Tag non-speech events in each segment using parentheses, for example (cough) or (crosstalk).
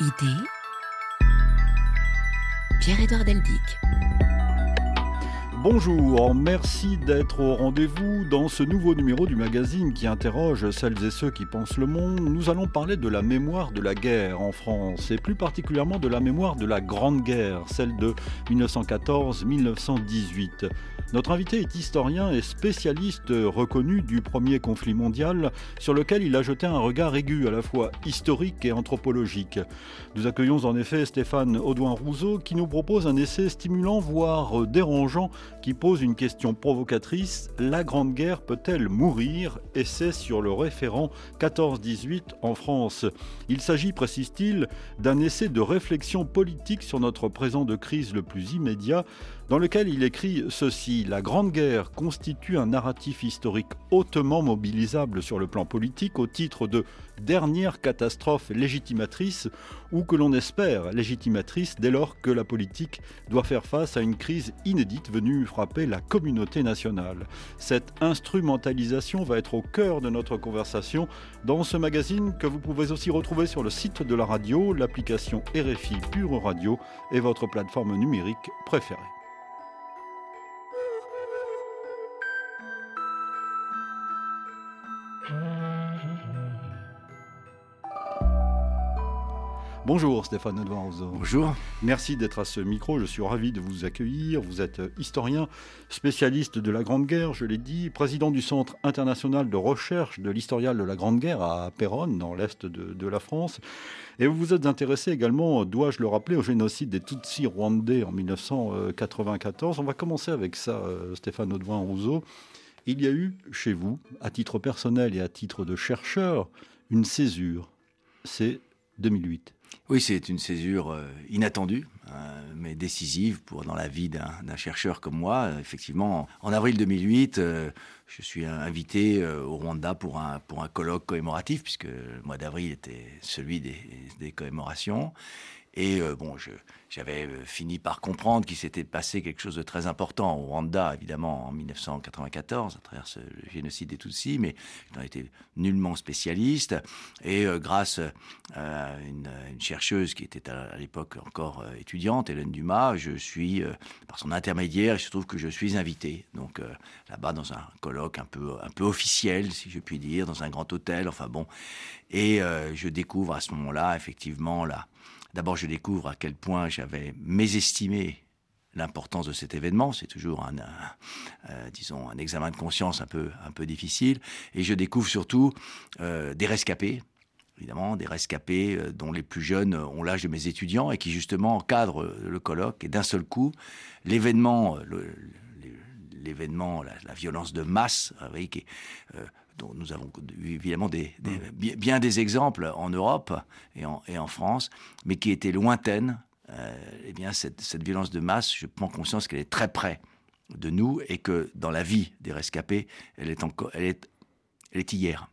Idée Pierre-Édouard Deldic. Bonjour, merci d'être au rendez-vous dans ce nouveau numéro du magazine qui interroge celles et ceux qui pensent le monde. Nous allons parler de la mémoire de la guerre en France et plus particulièrement de la mémoire de la Grande Guerre, celle de 1914-1918. Notre invité est historien et spécialiste reconnu du premier conflit mondial sur lequel il a jeté un regard aigu à la fois historique et anthropologique. Nous accueillons en effet Stéphane Audouin-Rousseau qui nous propose un essai stimulant voire dérangeant qui pose une question provocatrice. La Grande Guerre peut-elle mourir? Essai sur le référent 14-18 en France. Il s'agit, précise-t-il, d'un essai de réflexion politique sur notre présent de crise le plus immédiat dans lequel il écrit ceci La Grande Guerre constitue un narratif historique hautement mobilisable sur le plan politique au titre de dernière catastrophe légitimatrice ou que l'on espère légitimatrice dès lors que la politique doit faire face à une crise inédite venue frapper la communauté nationale. Cette instrumentalisation va être au cœur de notre conversation dans ce magazine que vous pouvez aussi retrouver sur le site de la radio, l'application RFI Pure Radio et votre plateforme numérique préférée. Bonjour Stéphane Edouard Bonjour. Merci d'être à ce micro. Je suis ravi de vous accueillir. Vous êtes historien, spécialiste de la Grande Guerre, je l'ai dit, président du Centre international de recherche de l'historial de la Grande Guerre à Péronne, dans l'est de, la France. Et vous vous êtes intéressé également, dois-je le rappeler, au génocide des Tutsis rwandais en 1994. On va commencer avec ça, euh, Stéphane Audouin-Rousseau. Il y a eu chez vous, à titre personnel et à titre de chercheur, une césure. C'est 2008. Oui, c'est une césure euh, inattendue, euh, mais décisive pour dans la vie d'un chercheur comme moi. Effectivement, en avril 2008, euh, je suis invité au Rwanda pour un, pour un colloque commémoratif, puisque le mois d'avril était celui des, des commémorations. Et euh, bon, j'avais euh, fini par comprendre qu'il s'était passé quelque chose de très important au Rwanda, évidemment, en 1994, à travers ce génocide des Tutsis, mais je n'en étais nullement spécialiste. Et euh, grâce à une, chercheuse qui était à, l'époque encore étudiante, Hélène Dumas, je suis, par son intermédiaire, il se trouve que je suis invité, donc là-bas dans un colloque un peu, un peu officiel, si je puis dire, dans un grand hôtel, enfin bon. Et je découvre à ce moment-là, effectivement, là D'abord, je découvre à quel point j'avais mésestimé l'importance de cet événement. C'est toujours un, euh, examen de conscience un peu, un peu difficile. Et je découvre surtout euh, des rescapés, évidemment, des rescapés euh, dont les plus jeunes ont l'âge de mes étudiants et qui justement encadrent le colloque. Et d'un seul coup, l'événement, l'événement, la, violence de masse, oui, qui, dont nous avons évidemment des, mm. bien des exemples en Europe et en, et en France, mais qui étaient lointaines, euh, eh bien cette, cette, violence de masse, je prends conscience qu'elle est très près de nous et que dans la vie des rescapés, elle est encore, elle est, elle est hier.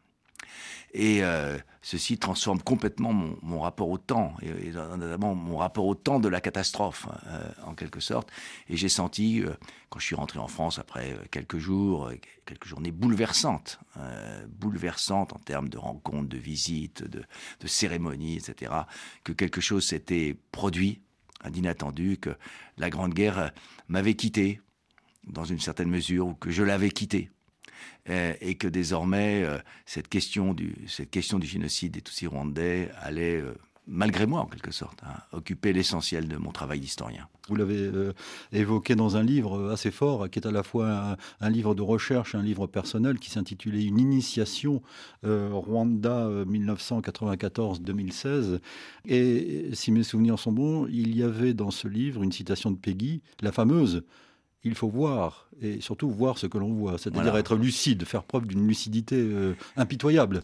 Et euh, ceci transforme complètement mon, mon rapport au temps, et, notamment mon rapport au temps de la catastrophe, euh, en quelque sorte. Et j'ai senti, euh, quand je suis rentré en France après quelques jours, quelques journées bouleversantes, bouleversantes en termes de rencontres, de visites, de, de cérémonies, etc., que quelque chose s'était produit d'inattendu, que la Grande Guerre m'avait quitté, dans une certaine mesure, ou que je l'avais quitté. Euh, et que désormais euh, cette question du génocide des Tutsis rwandais allait euh, malgré moi en quelque sorte, hein, occuper l'essentiel de mon travail d'historien. Vous l'avez évoqué dans un livre assez fort, qui est à la fois un, livre de recherche, un livre personnel, qui s'intitulait Une initiation Rwanda 1994-2016. Et si mes souvenirs sont bons, il y avait dans ce livre une citation de Peggy, la fameuse il faut voir, et surtout voir ce que l'on voit, c'est-à-dire être lucide, faire preuve d'une lucidité euh, impitoyable.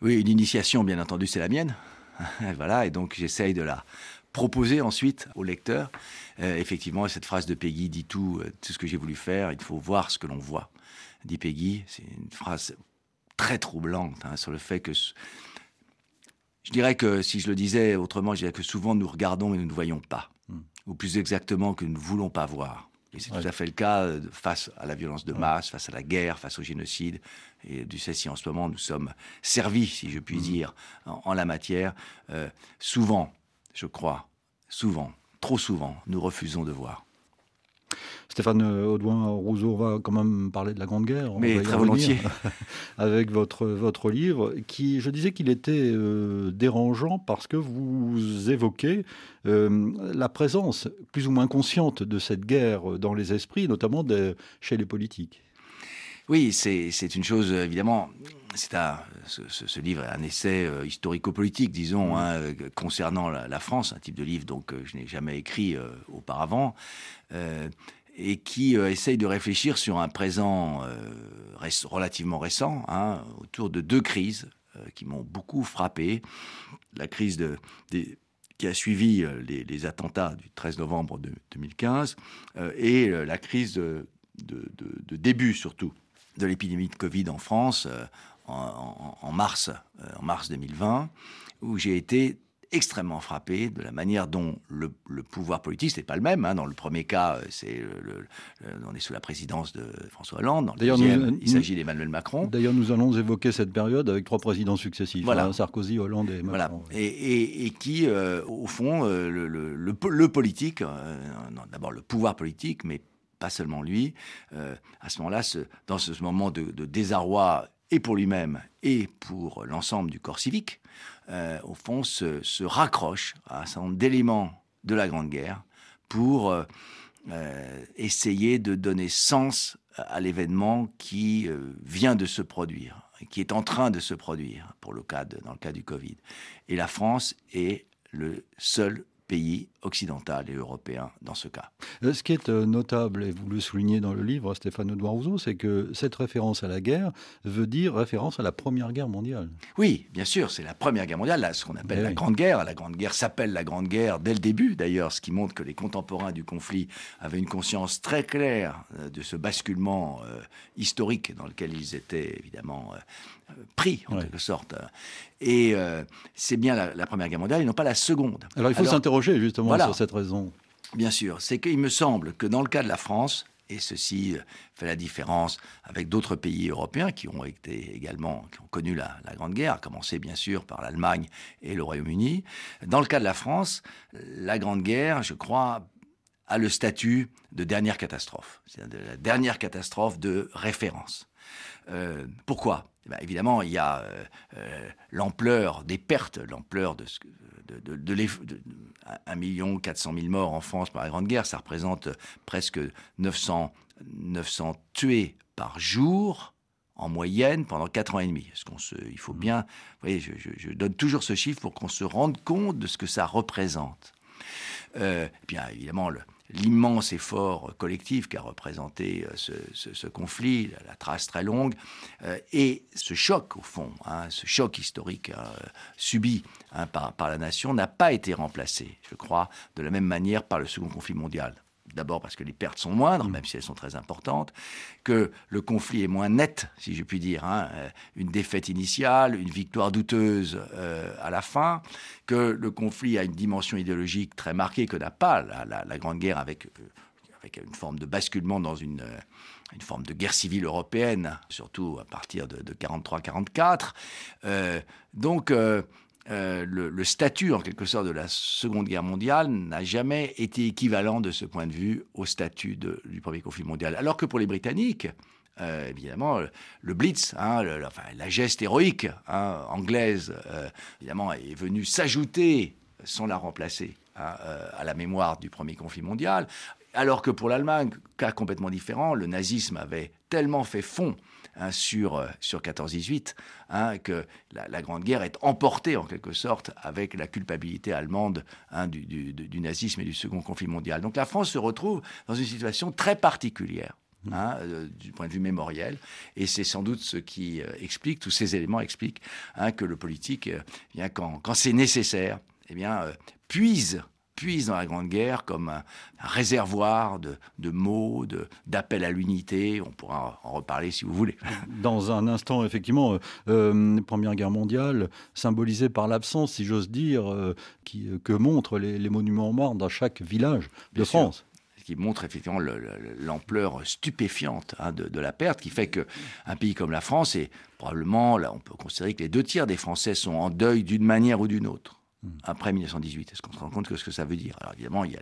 Oui, une initiation, bien entendu, c'est la mienne. (laughs) voilà, et donc j'essaye de la proposer ensuite au lecteur. Euh, effectivement, cette phrase de Peggy dit tout, euh, tout ce que j'ai voulu faire, il faut voir ce que l'on voit, dit Peggy. C'est une phrase très troublante hein, sur le fait que... Je dirais que si je le disais autrement, je dirais que souvent nous regardons mais nous ne voyons pas. Hmm. Ou plus exactement que nous ne voulons pas voir. Et c'est tout à fait le cas euh, face à la violence de masse, face à la guerre, face au génocide. Et du sais si en ce moment nous sommes servis, si je puis mm. dire, en, la matière, euh, souvent je crois, souvent, trop souvent, nous refusons de voir. Stéphane Audouin-Rousseau, va quand même parler de la Grande Guerre. Mais très volontiers. (laughs) Avec votre, votre livre, qui, je disais qu'il était euh, dérangeant parce que vous évoquez euh, la présence plus ou moins consciente de cette guerre dans les esprits, notamment chez les politiques. Oui, c'est une chose, évidemment, c'est un, ce, livre est un essai euh, historico-politique, disons, mmh. hein, concernant la, France, un type de livre donc je n'ai jamais écrit auparavant et qui euh, essaye de réfléchir sur un présent euh, relativement récent, hein, autour de deux crises euh, qui m'ont beaucoup frappé. La crise de, qui a suivi les, attentats du 13 novembre 2015 et la crise de, début surtout de l'épidémie de Covid en France en, mars, en mars 2020, où j'ai été extrêmement frappé de la manière dont le, pouvoir politique, n'est pas le même. Hein. Dans le premier cas, euh, c'est on est sous la présidence de François Hollande. Dans le deuxième, il s'agit d'Emmanuel Macron. D'ailleurs, nous allons évoquer cette période avec trois présidents successifs voilà. Hein, Sarkozy, Hollande et Macron. Voilà. Et, qui, euh, au fond, euh, le, politique, d'abord le pouvoir politique, mais pas seulement lui, à ce moment-là, dans ce moment de, de désarroi et pour lui-même et pour l'ensemble du corps civique, euh, au fond, se, raccroche à un certain nombre d'éléments de la Grande Guerre pour euh, euh, essayer de donner sens à l'événement qui vient de se produire, qui est en train de se produire pour le cas dans le cas du Covid. Et la France est le seul pays occidental et européen dans ce cas. Euh, ce qui est euh, notable, et vous le soulignez dans le livre, Stéphane Rousseau, c'est que cette référence à la guerre veut dire référence à la Première Guerre mondiale. Oui, bien sûr, c'est la Première Guerre mondiale, ce qu'on appelle la Grande Guerre. La Grande Guerre s'appelle la Grande Guerre dès le début, d'ailleurs, ce qui montre que les contemporains du conflit avaient une conscience très claire euh, de ce basculement historique dans lequel ils étaient évidemment pris, en quelque sorte. Et c'est bien la, Première Guerre mondiale et non pas la Seconde. Alors il faut s'interroger justement sur cette raison. Bien sûr, c'est qu'il me semble que dans le cas de la France, et ceci fait la différence avec d'autres pays européens qui ont été également, qui ont connu la, Grande Guerre, à commencer bien sûr par l'Allemagne et le Royaume-Uni. Dans le cas de la France, la Grande Guerre, je crois, a le statut de dernière catastrophe, c'est-à-dire de la dernière catastrophe de référence. Euh, pourquoi? Eh ben, Évidemment, il y a euh, euh, l'ampleur des pertes, l'ampleur de, ce, de, de, de, 1 million 400 000 morts en France par la Grande Guerre, ça représente presque 900, 900 tués par jour en moyenne pendant 4 ans et demi. il faut bien, vous voyez, je, donne toujours ce chiffre pour qu'on se rende compte de ce que ça représente. Euh, bien évidemment, le, l'immense effort collectif qu'a représenté euh, ce, conflit, la, trace très longue, euh, et ce choc, au fond, hein, ce choc historique hein, subi hein, par la nation n'a pas été remplacé, je crois, de la même manière par le second conflit mondial. D'abord parce que les pertes sont moindres, même si elles sont très importantes, que le conflit est moins net, si je puis dire, hein, euh, une défaite initiale, une victoire douteuse euh, à la fin, que le conflit a une dimension idéologique très marquée que n'a pas la, Grande Guerre avec, euh, avec une forme de basculement dans une, forme de guerre civile européenne, surtout à partir de, de 43-44. donc le, statut, en quelque sorte, de la Seconde Guerre mondiale n'a jamais été équivalent de ce point de vue au statut du premier conflit mondial. Alors que pour les Britanniques, euh, évidemment, le Blitz, hein, la geste héroïque hein, anglaise, euh, évidemment, est venue s'ajouter, sans la remplacer, hein, à la mémoire du premier conflit mondial. Alors que pour l'Allemagne, cas complètement différent, le nazisme avait tellement fait fond Hein, sur, euh, sur 14-18, hein, que la, Grande Guerre est emportée en quelque sorte avec la culpabilité allemande hein, du, du, nazisme et du second conflit mondial. Donc la France se retrouve dans une situation très particulière. Mmh. Euh, du point de vue mémoriel. Et c'est sans doute ce qui euh, explique, tous ces éléments expliquent que le politique, bien, quand, quand c'est nécessaire, eh bien, puise puise dans la Grande Guerre comme un, réservoir de, mots, d'appels à l'unité. On pourra en reparler si vous voulez. (laughs) Dans un instant, effectivement, euh, euh, Première Guerre mondiale, symbolisée par l'absence, si j'ose dire, euh, qui, que montrent les, monuments morts dans chaque village de France. qui montre effectivement l'ampleur stupéfiante hein, de, la perte, qui fait qu'un pays comme la France, et probablement, là, on peut considérer que les deux tiers des Français sont en deuil d'une manière ou d'une autre. Hmm. après 1918. Est-ce qu'on se rend compte de ce que ça veut dire? Évidemment, il y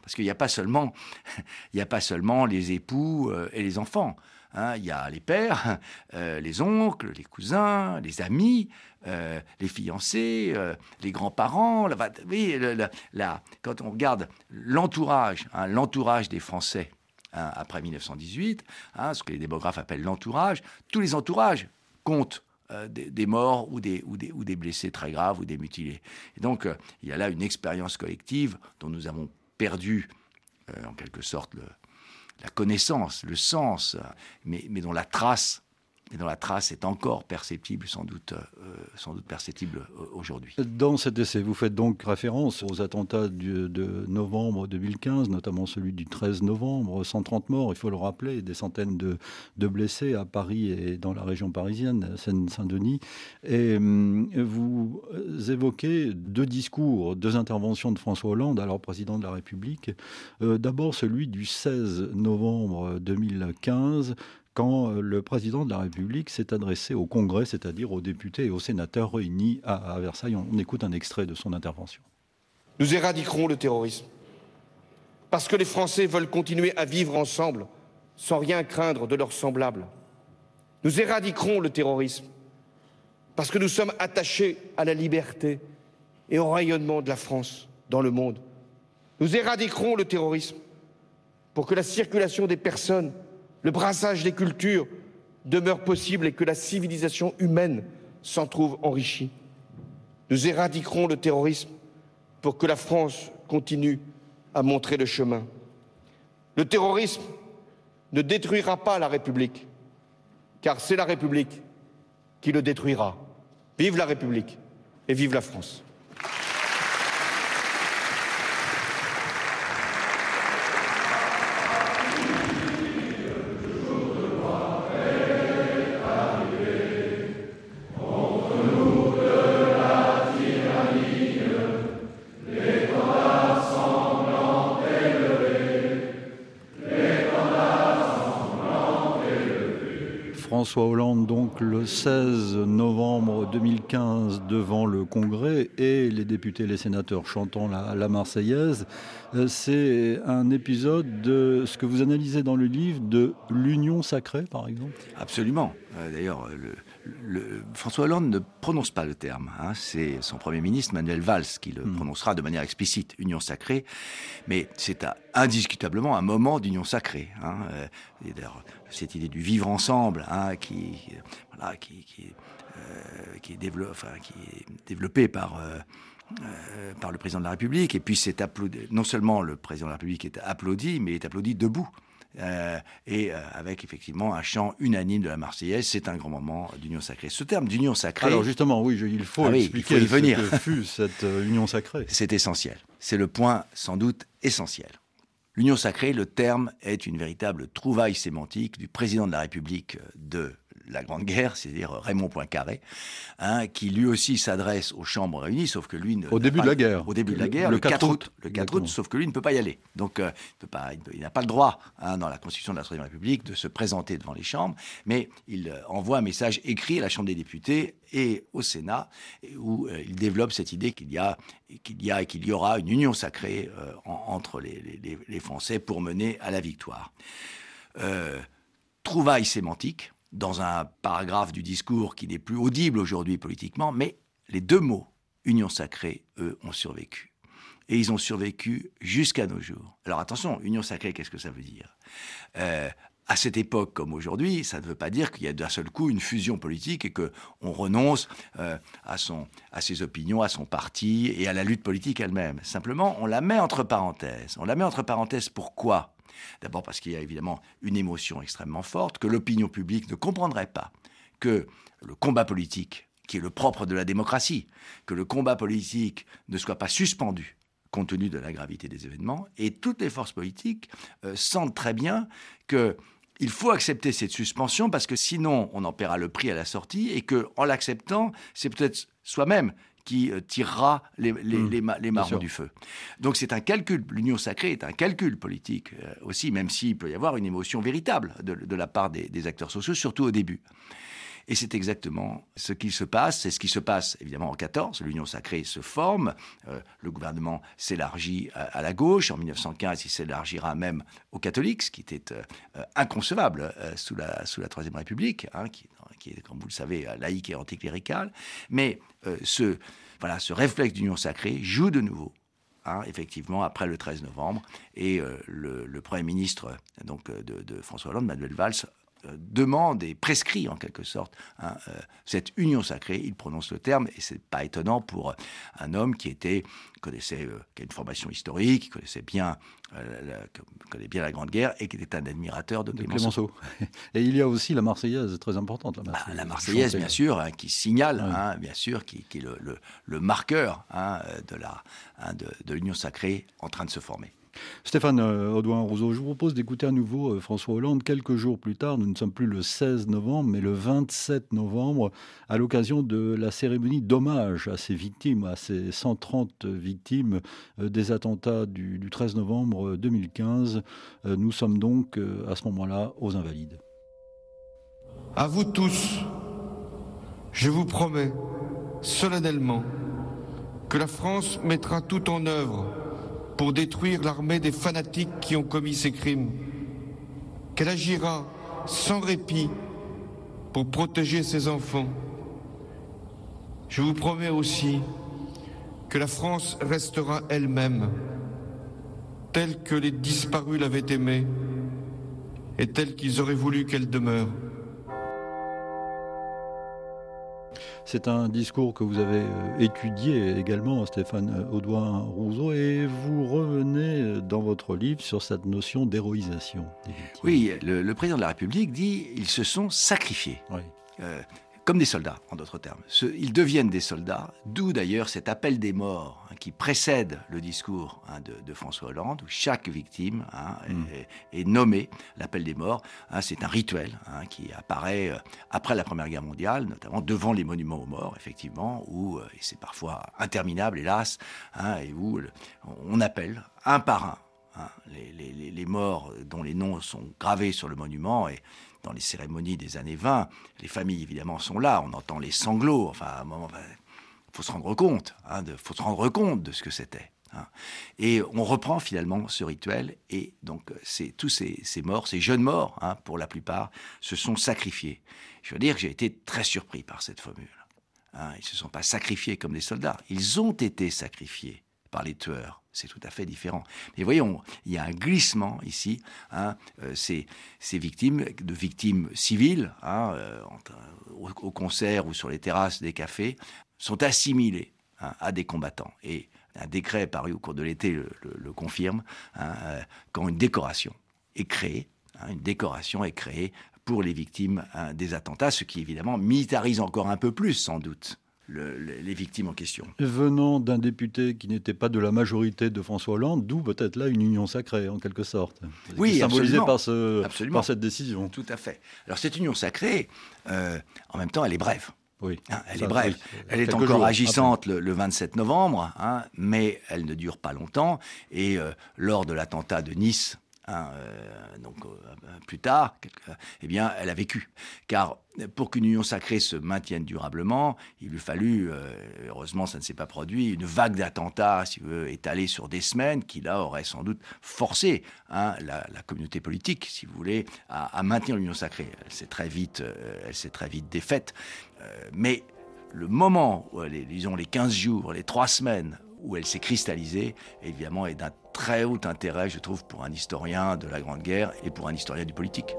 parce qu'il n'y (laughs) a pas seulement, les époux euh, et les enfants. Hein. il y a les pères, (laughs) euh, les oncles, les cousins, les amis, euh, les fiancés, les grands-parents. Oui, quand on regarde l'entourage, hein, l'entourage des Français hein, après 1918, ce que les démographes appellent l'entourage, tous les entourages comptent euh, des, morts ou des, ou, des, ou des, blessés très graves ou des mutilés. Et donc, euh, il y a là une expérience collective dont nous avons perdu, euh, en quelque sorte, la connaissance, le sens, mais, mais dont la trace et dont la trace est encore perceptible, sans doute, euh, perceptible euh, aujourd'hui. Dans cet essai, vous faites donc référence aux attentats de novembre 2015, notamment celui du 13 novembre, 130 morts, il faut le rappeler, des centaines de, de blessés à Paris et dans la région parisienne, Seine-Saint-Denis. Et hum, vous évoquez deux discours, deux interventions de François Hollande, alors président de la République. Euh, d'abord celui du 16 novembre 2015 quand euh, le président de la République s'est adressé au Congrès, c'est-à-dire aux députés et aux sénateurs réunis à, Versailles. On, écoute un extrait de son intervention. Nous éradiquerons le terrorisme. Parce que les Français veulent continuer à vivre ensemble sans rien craindre de leurs semblables. Nous éradiquerons le terrorisme parce que nous sommes attachés à la liberté et au rayonnement de la France dans le monde. Nous éradiquerons le terrorisme pour que la circulation des personnes le brassage des cultures demeure possible et que la civilisation humaine s'en trouve enrichie. Nous éradiquerons le terrorisme pour que la France continue à montrer le chemin. Le terrorisme ne détruira pas la République, car c'est la République qui le détruira. Vive la République et vive la France. 16 novembre 2015, devant le Congrès et les députés et les sénateurs chantant la, Marseillaise. Euh, c'est un épisode de ce que vous analysez dans le livre de l'union sacrée, par exemple Absolument. Euh, d'ailleurs, François Hollande ne prononce pas le terme. Hein. C'est son Premier ministre, Manuel Valls, qui le hmm. prononcera de manière explicite, union sacrée. Mais c'est indiscutablement un moment d'union sacrée. Hein. Euh, d'ailleurs, cette idée du vivre ensemble, hein, qui, voilà, qui, qui, euh, qui, est développée par... par le président de la République, et puis c'est applaudi. Non seulement le président de la République est applaudi, mais il est applaudi debout. Euh, et euh, avec effectivement un chant unanime de la Marseillaise. C'est un grand moment d'union sacrée. Ce terme d'union sacrée. Alors justement, oui, il faut ah expliquer il faut y venir. ce que fut (laughs) cette euh, union sacrée. C'est essentiel. C'est le point sans doute essentiel. L'union sacrée, le terme est une véritable trouvaille sémantique du président de la République de la Grande Guerre, c'est-à-dire Raymond Poincaré, hein, qui lui aussi s'adresse aux chambres réunies, sauf que lui... au début de la guerre. Au début de la guerre, le, 4 août. Le 4 août, sauf que lui ne peut pas y aller. Donc euh, il n'a pas le droit, hein, dans la Constitution de la Troisième République, de se présenter devant les chambres, mais il euh, envoie un message écrit à la Chambre des députés et au Sénat, où euh, il développe cette idée qu'il y a, qu'il y a et qu'il y aura une union sacrée entre les, les, Français pour mener à la victoire. trouvaille sémantique, dans un paragraphe du discours qui n'est plus audible aujourd'hui politiquement, mais les deux mots, union sacrée, eux, ont survécu. Et ils ont survécu jusqu'à nos jours. Alors attention, union sacrée, qu'est-ce que ça veut dire? Euh, À cette époque comme aujourd'hui, ça ne veut pas dire qu'il y a d'un seul coup une fusion politique et qu'on renonce euh, à, son, à ses opinions, à son parti et à la lutte politique elle-même. Simplement, on la met entre parenthèses. On la met entre parenthèses pourquoi? D'abord parce qu'il y a évidemment une émotion extrêmement forte, que l'opinion publique ne comprendrait pas que le combat politique, qui est le propre de la démocratie, que le combat politique ne soit pas suspendu compte tenu de la gravité des événements, et toutes les forces politiques euh, sentent très bien que il faut accepter cette suspension parce que sinon on en paiera le prix à la sortie et que en l'acceptant, c'est peut-être soi-même qui euh, tirera les, les, mmh. les, marrons du feu. Donc c'est un calcul, l'union sacrée est un calcul politique euh, aussi, même s'il peut y avoir une émotion véritable de, la part des, acteurs sociaux, surtout au début. Et c'est exactement ce qui se passe. C'est ce qui se passe évidemment en 14. L'Union sacrée se forme. Euh, le gouvernement s'élargit à, la gauche. En 1915, il s'élargira même aux catholiques, ce qui était euh, inconcevable sous, la, sous la Troisième République, hein, qui, qui, est, comme vous le savez, laïque et anticlérical. Mais ce, voilà, ce réflexe d'union sacrée joue de nouveau Hein, effectivement, après le 13 novembre. Et euh, le, Premier ministre donc, euh, de, François Hollande, Manuel Valls, euh, demande et prescrit en quelque sorte hein, cette union sacrée. Il prononce le terme et c'est pas étonnant pour un homme qui était connaissait, qui a une formation historique, qui connaissait bien, la, connaît bien la Grande Guerre et qui était un admirateur de, Clémenceau. (laughs) Et il y a aussi la Marseillaise, très importante. La ah, Marseillaise, bien sûr, hein, qui signale, bien sûr, qui, est le, le marqueur de la Hein, de, l'Union sacrée en train de se former. Stéphane euh, Audouin-Rousseau, je vous propose d'écouter à nouveau euh, François Hollande quelques jours plus tard. Nous ne sommes plus le 16 novembre, mais le 27 novembre, à l'occasion de la cérémonie d'hommage à ces victimes, à ces 130 victimes euh, des attentats du, du 13 novembre 2015. Nous sommes donc à ce moment-là aux Invalides. À vous tous, je vous promets solennellement que la France mettra tout en œuvre pour détruire l'armée des fanatiques qui ont commis ces crimes, qu'elle agira sans répit pour protéger ses enfants. Je vous promets aussi que la France restera elle-même, telle que les disparus l'avaient aimée et telle qu'ils auraient voulu qu'elle demeure. C'est un discours que vous avez euh, étudié également, Stéphane Audouin-Rousseau, et vous revenez dans votre livre sur cette notion d'héroïsation. Oui, le, président de la République dit ils se sont sacrifiés. Oui. Euh, comme des soldats, en d'autres termes. ils deviennent des soldats, d'où d'ailleurs cet appel des morts hein, qui précède le discours hein, de, François Hollande, où chaque victime hein, mm. est, nommée. L'appel des morts, c'est un rituel qui apparaît euh, après la Première Guerre mondiale, notamment devant les monuments aux morts, effectivement, où, euh, et c'est parfois interminable, hélas, et où on appelle un par un les, les, morts dont les noms sont gravés sur le monument et dans les cérémonies des années 20, les familles évidemment sont là, on entend les sanglots, enfin à un moment, il faut se rendre compte, hein, faut se rendre compte de ce que c'était. Hein. Et on reprend finalement ce rituel, et donc tous ces, morts, ces jeunes morts, hein, pour la plupart, se sont sacrifiés. Je veux dire que j'ai été très surpris par cette formule. ils ne se sont pas sacrifiés comme des soldats, ils ont été sacrifiés les tueurs c'est tout à fait différent. Mais voyons, il y a un glissement ici. Hein, euh, ces, victimes, de victimes civiles, hein, euh, au, concert ou sur les terrasses des cafés, sont assimilées hein, à des combattants. Et un décret paru au cours de l'été le, confirme, euh, quand une décoration est créée, une décoration est créée pour les victimes des attentats, ce qui évidemment militarise encore un peu plus sans doute les victimes en question. Venant d'un député qui n'était pas de la majorité de François Hollande, d'où peut-être là une union sacrée en quelque sorte. Oui, symbolisée par, ce, par cette décision. Tout à fait. Alors cette union sacrée, euh, en même temps, elle est brève. Oui. Hein, elle est brève. elle est encore agissante le, 27 novembre, hein, mais elle ne dure pas longtemps. Et euh, lors de l'attentat de Nice, Hein, euh, donc euh, plus tard, eh bien, elle a vécu. Car pour qu'une union sacrée se maintienne durablement, il lui fallu, euh, heureusement ça ne s'est pas produit, une vague d'attentats, si vous voulez, étalée sur des semaines, qui là aurait sans doute forcé hein, la, communauté politique, si vous voulez, à, maintenir l'union sacrée. Elle s'est très vite, elle s'est très vite défaite. mais le moment, les, disons les 15 jours, les 3 semaines où elle s'est cristallisée, évidemment, est d'un très haut intérêt, je trouve, pour un historien de la Grande Guerre et pour un historien du politique.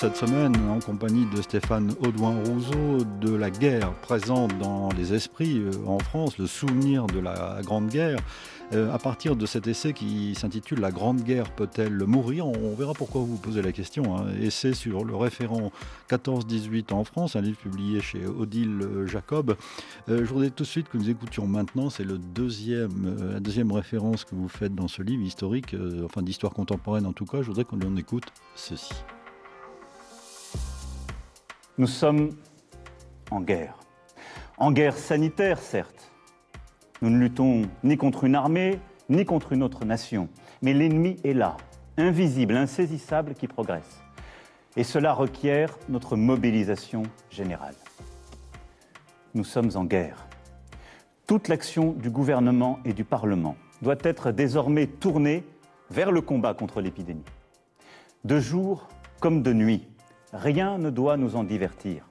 Cette semaine en compagnie de Stéphane Audouin-Rousseau de la guerre présente dans les esprits euh, en France, le souvenir de la Grande Guerre. Euh, à partir de cet essai qui s'intitule La Grande Guerre peut-elle mourir? On verra pourquoi vous posez la question. Hein. Essai sur le référent 14-18 en France, un livre publié chez Odile Jacob. Euh, je voudrais tout de suite que nous écoutions maintenant, c'est la deuxième référence que vous faites dans ce livre historique, enfin d'histoire contemporaine en tout cas. Je voudrais qu'on en écoute ceci. Nous sommes en guerre. En guerre sanitaire, certes nous ne luttons ni contre une armée, ni contre une autre nation. Mais l'ennemi est là, invisible, insaisissable, qui progresse. Et cela requiert notre mobilisation générale. Nous sommes en guerre. Toute l'action du gouvernement et du Parlement doit être désormais tournée vers le combat contre l'épidémie. De jour comme de nuit, rien ne doit nous en divertir.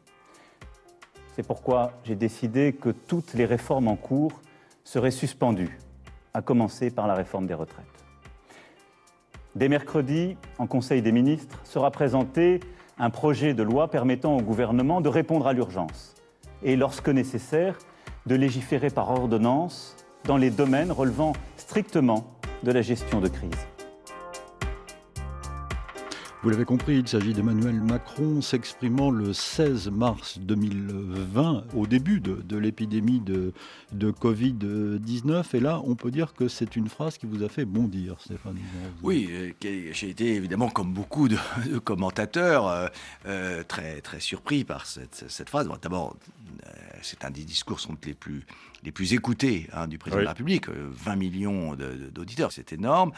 C'est pourquoi j'ai décidé que toutes les réformes en cours serait suspendu, à commencer par la réforme des retraites. Dès mercredi, en Conseil des ministres, sera présenté un projet de loi permettant au gouvernement de répondre à l'urgence et, lorsque nécessaire, de légiférer par ordonnance dans les domaines relevant strictement de la gestion de crise. Vous l'avez compris, il s'agit d'Emmanuel Macron s'exprimant le 16 mars 2020, au début de, l'épidémie de, Covid-19. Et là, on peut dire que c'est une phrase qui vous a fait bondir, Stéphane. Oui, euh, j'ai été évidemment, comme beaucoup de, commentateurs, euh, euh, très, très surpris par cette, phrase. D'abord, c'est un des discours sont les plus, les plus écoutés hein, du président de la République. 20 millions d'auditeurs, c'est énorme.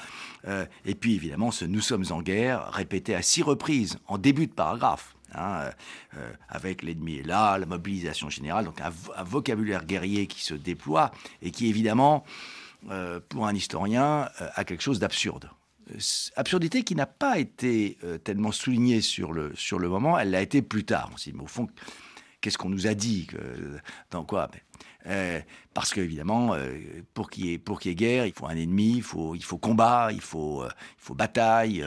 et puis, évidemment, ce Nous sommes en guerre, répété à six reprises en début de paragraphe. Hein, euh, avec l'ennemi est là, la mobilisation générale, donc un, vocabulaire guerrier qui se déploie et qui évidemment, euh, pour un historien, euh, a quelque chose d'absurde. Absurdité qui n'a pas été tellement soulignée sur le, sur le moment, elle l'a été plus tard. On s'est dit, mais au fond, qu'est-ce qu'on nous a dit Dans quoi euh, parce qu'évidemment, euh, pour qu'il y, ait, guerre, il faut un ennemi, il faut, combat, il faut, euh, bataille.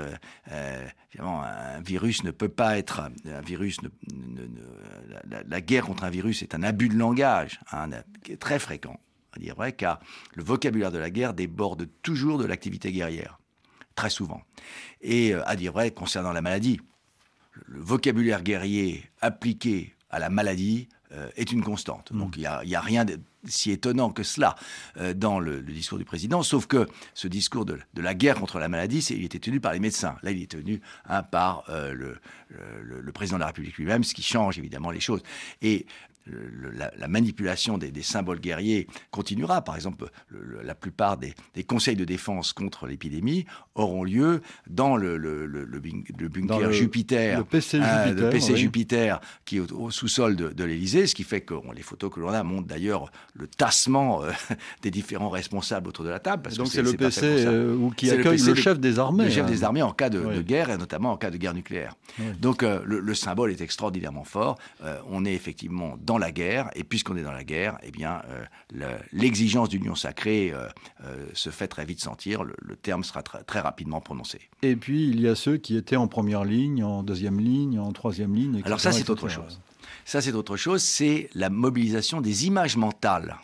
évidemment, un virus ne peut pas être... Un virus la, guerre contre un virus est un abus de langage hein, très fréquent, à dire vrai, car le vocabulaire de la guerre déborde toujours de l'activité guerrière, très souvent. Et à dire vrai, concernant la maladie, le vocabulaire guerrier appliqué à la maladie est une constante. Mm. Donc il n'y a, rien de si étonnant que cela euh, dans le, discours du président, sauf que ce discours de, la guerre contre la maladie, il était tenu par les médecins. Là, il est tenu hein, par euh, le, le, président de la République lui-même, ce qui change évidemment les choses. Et la, manipulation des, symboles guerriers continuera. Par exemple, la plupart des, conseils de défense contre l'épidémie auront lieu dans le, bunker Jupiter, le PC Jupiter, PC Jupiter qui est au, sous-sol de, l'Élysée, ce qui fait que les photos que l'on a montrent d'ailleurs le tassement euh, (laughs) des différents responsables autour de la table. Parce Donc c'est le PC euh, qui accueille le, chef des armées. Le chef hein. des armées en cas de, guerre et notamment en cas de guerre nucléaire. Donc euh, le, symbole est extraordinairement fort. on est effectivement dans la guerre, et puisqu'on est dans la guerre, eh bien, euh, l'exigence d'union sacrée euh, euh, se fait très vite sentir. Le, terme sera très rapidement prononcé. Et puis, il y a ceux qui étaient en première ligne, en deuxième ligne, en troisième ligne. Alors ça, c'est autre chose. Ça, c'est autre chose. C'est la mobilisation des images mentales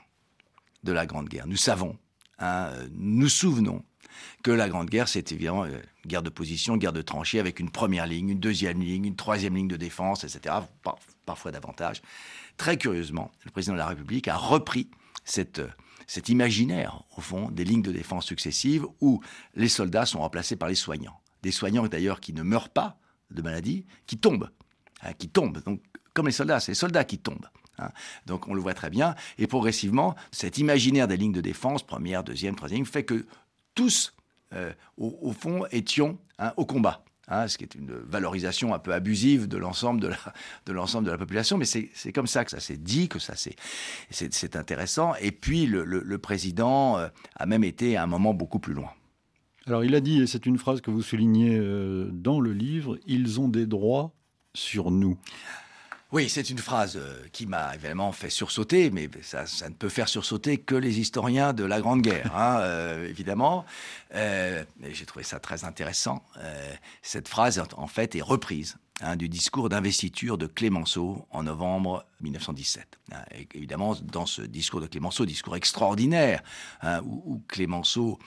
de la Grande Guerre. Nous savons, hein, nous souvenons que la Grande Guerre, c'est évidemment une guerre de position, guerre de tranchées, avec une première ligne, une deuxième ligne, une troisième ligne de défense, etc., parfois davantage. Très curieusement, le président de la République a repris cet imaginaire, au fond, des lignes de défense successives où les soldats sont remplacés par les soignants. Des soignants d'ailleurs qui ne meurent pas de maladie, qui tombent, hein, qui tombent. Donc, comme les soldats, c'est les soldats qui tombent. Hein. Donc on le voit très bien. Et progressivement, cet imaginaire des lignes de défense, première, deuxième, troisième, fait que tous euh, au, fond, étions hein, au combat. Hein, ce qui est une valorisation un peu abusive de l'ensemble de la, l'ensemble de la population, mais c'est comme ça que ça s'est dit, que ça c'est intéressant. Et puis le, président euh, a même été à un moment beaucoup plus loin. Alors il a dit, et c'est une phrase que vous soulignez euh, dans le livre, ils ont des droits sur nous. Oui, c'est une phrase euh, qui m'a évidemment fait sursauter, mais ça, ne peut faire sursauter que les historiens de la Grande Guerre, (laughs) hein, euh, évidemment. Euh, J'ai trouvé ça très intéressant. Euh, cette phrase, en fait, est reprise hein, du discours d'investiture de Clémenceau en novembre 1917. Hein, évidemment, dans ce discours de Clémenceau, discours extraordinaire, hein, où, où, Clémenceau,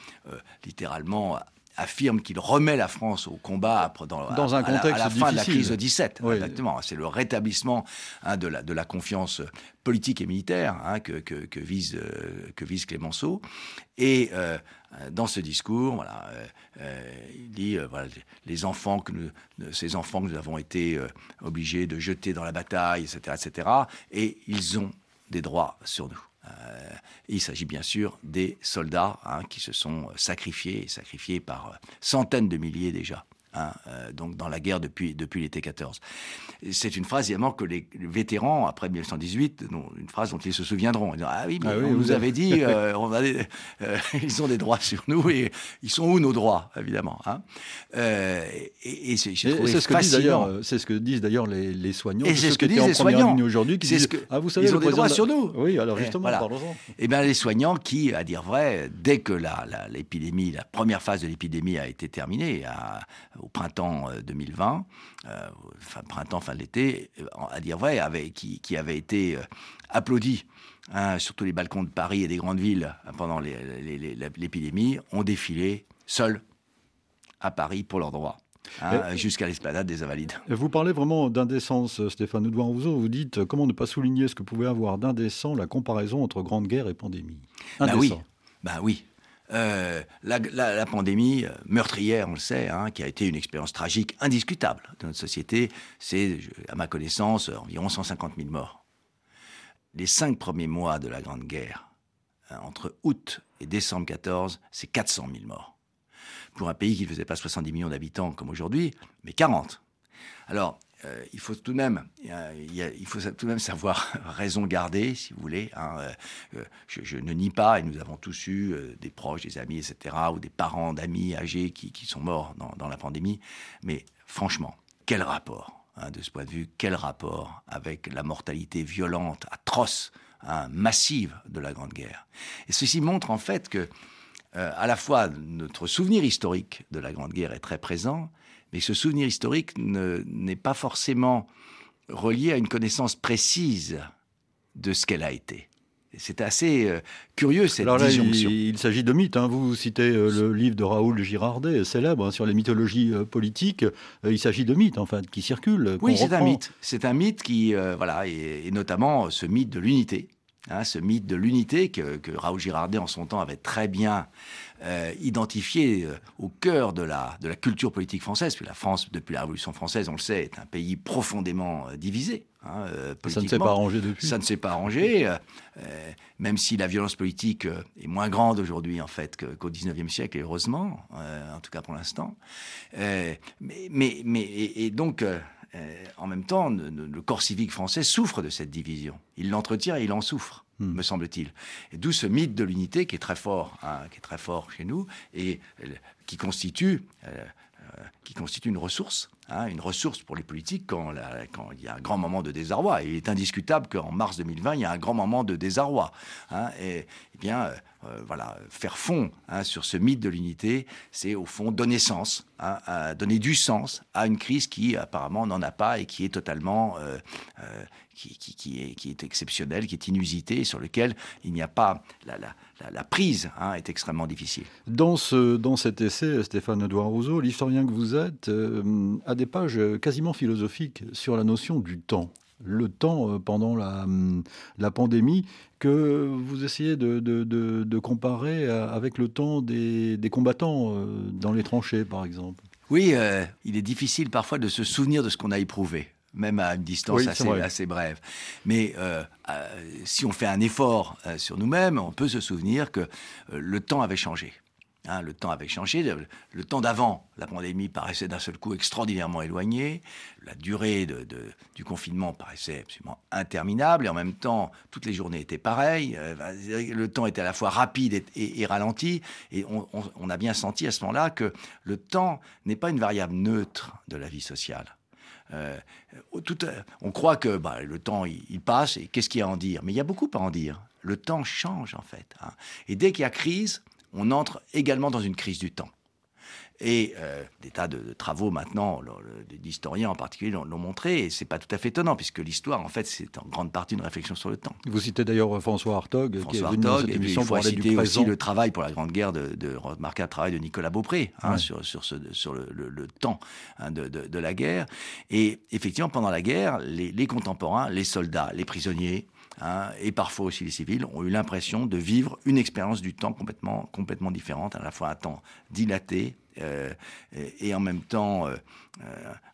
littéralement, affirme qu'il remet la France au combat dans, dans un contexte à la, fin de la crise de 17. Exactement. C'est le rétablissement hein, de, la, de la confiance politique et militaire hein, que, que, que, vise, euh, que vise Clémenceau. Et euh, dans ce discours, voilà, euh, il dit voilà, les enfants que nous, ces enfants que nous avons été obligés de jeter dans la bataille, etc., etc., et ils ont des droits sur nous. Euh, il s'agit bien sûr des soldats hein, qui se sont sacrifiés, sacrifiés par centaines de milliers déjà. Hein, euh, donc dans la guerre depuis, depuis l'été 14. C'est une phrase évidemment que les, vétérans, après 1918, une phrase dont ils se souviendront. Ils disent, ah oui, mais ah on vous avait dit, (laughs) euh, on euh, (laughs) ils ont des droits sur nous, et ils sont où nos droits, évidemment hein Et, et c'est ce, que disent d'ailleurs, c'est ce que disent d'ailleurs les, les soignants, et c'est ce que disent les soignants aujourd'hui, qui disent, que, ah vous savez, ils ont des droits sur nous. Oui, alors justement, parlons-en. Eh bien, les soignants qui, à dire vrai, dès que l'épidémie, la, la, première phase de l'épidémie a été terminée, à, au printemps 2020, euh, euh, fin printemps, fin de l'été, euh, à dire vrai, avait, qui, qui avait été applaudi hein, sur tous les balcons de Paris et des grandes villes pendant l'épidémie, ont défilé seuls à Paris pour leurs droits. Hein, jusqu'à l'esplanade des Invalides. Vous parlez vraiment d'indécence, Stéphane Oudouin-Rousseau. Vous dites comment ne pas souligner ce que pouvait avoir d'indécent la comparaison entre Grande Guerre et pandémie? Ben oui, ben oui. Euh, la, pandémie euh, meurtrière, on le sait, hein, qui a été une expérience tragique indiscutable de notre société, c'est, à ma connaissance, environ 150 000 morts. Les cinq premiers mois de la Grande Guerre, entre août et décembre 14, c'est 400 000 morts. Pour un pays qui ne faisait pas 70 millions d'habitants comme aujourd'hui, mais 40. Alors, euh, il faut tout de même, il, faut tout de même savoir (laughs) raison garder, si vous voulez. Hein, euh, euh, je, ne nie pas, et nous avons tous eu des proches, des amis, etc., ou des parents d'amis âgés qui, sont morts dans, la pandémie. Mais franchement, quel rapport, hein, de ce point de vue, quel rapport avec la mortalité violente, atroce, hein, massive de la Grande Guerre? Et ceci montre en fait que, à la fois, notre souvenir historique de la Grande Guerre est très présent, mais ce souvenir historique n'est pas forcément relié à une connaissance précise de ce qu'elle a été. C'est assez euh, curieux cette Alors disjonction. Il, s'agit de mythes. Hein. Vous citez euh, le livre de Raoul Girardet, célèbre, hein, sur les mythologies euh, politiques. il s'agit de mythes, enfin, qui circulent. Oui, c'est un mythe. C'est un mythe qui, voilà, et, notamment ce mythe de l'unité. Hein, ce mythe de l'unité que, que, Raoul Girardet en son temps avait très bien euh, identifié euh, au cœur de la, de la culture politique française, puis la France, depuis la Révolution française, on le sait, est un pays profondément euh, divisé. Hein, ça ne s'est pas arrangé depuis. Ça ne s'est pas arrangé, même si la violence politique est moins grande aujourd'hui en fait qu'au 19e siècle, et heureusement, en tout cas pour l'instant. mais, mais, mais et, donc, en même temps, le corps civique français souffre de cette division. Il l'entretient et il en souffre. Hmm. me semble-t-il. Et d'où ce mythe de l'unité qui est très fort, hein, qui est très fort chez nous et euh, qui constitue, euh, euh, qui constitue une ressource, hein, une ressource pour les politiques quand, quand, il y a un grand moment de désarroi. Et il est indiscutable qu'en mars 2020, il y a un grand moment de désarroi. Hein, et, eh bien, voilà, faire fond sur ce mythe de l'unité, c'est au fond donner sens, donner du sens à une crise qui apparemment n'en a pas et qui est totalement qui, qui, est, qui, est, exceptionnel, qui est inusité, sur lequel il n'y a pas la, la, la, prise hein, est extrêmement difficile. Dans, ce, dans cet essai, Stéphane Edouard Rousseau, l'historien que vous êtes, euh, a des pages quasiment philosophiques sur la notion du temps. Le temps euh, pendant la, la pandémie que vous essayez de, de, de, comparer avec le temps des, des combattants euh, dans les tranchées, par exemple. Oui, il est difficile parfois de se souvenir de ce qu'on a éprouvé même à une distance assez, assez, brève. Mais euh, euh, si on fait un effort euh, sur nous-mêmes, on peut se souvenir que le temps avait changé. Hein, le temps avait changé. Le, temps d'avant, la pandémie paraissait d'un seul coup extraordinairement éloigné. La durée de, du confinement paraissait absolument interminable. Et en même temps, toutes les journées étaient pareilles. le temps était à la fois rapide et, ralenti. Et on, on, a bien senti à ce moment-là que le temps n'est pas une variable neutre de la vie sociale. On croit que bah, le temps, il, passe, et qu'est-ce qu'il y a à en dire? Mais il y a beaucoup à en dire. Le temps change, en fait. Hein. Et dès qu'il y a crise, on entre également dans une crise du temps. Et euh, des tas de, travaux maintenant, d'historiens en particulier, l'ont montré, et c'est pas tout à fait étonnant, puisque l'histoire, en fait, c'est en grande partie une réflexion sur le temps. Vous citez d'ailleurs François Hartog, qui est venu Hartog, cette émission pour citer aussi le travail pour la Grande Guerre, de, de remarquable travail de Nicolas Beaupré, hein, sur, sur, ce, sur le, le, temps hein, de, de, la guerre. Et effectivement, pendant la guerre, les, les contemporains, les soldats, les prisonniers, Hein, et parfois aussi les civils, ont eu l'impression de vivre une expérience du temps complètement, complètement différente, à la fois un temps dilaté euh, et, en même temps euh,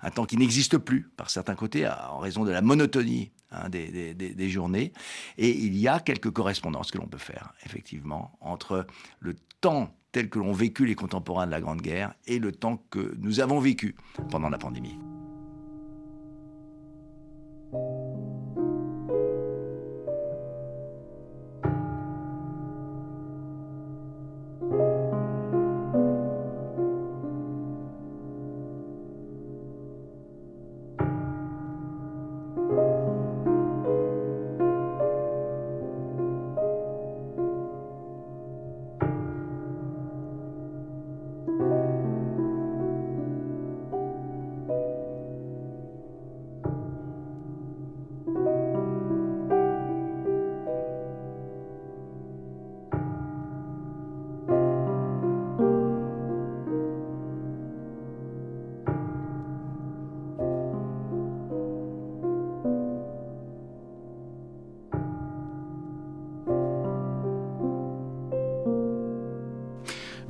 un temps qui n'existe plus par certains côtés en raison de la monotonie hein, des, des, journées. Et il y a quelques correspondances que l'on peut faire, effectivement, entre le temps tel que l'ont vécu les contemporains de la Grande Guerre et le temps que nous avons vécu pendant la pandémie.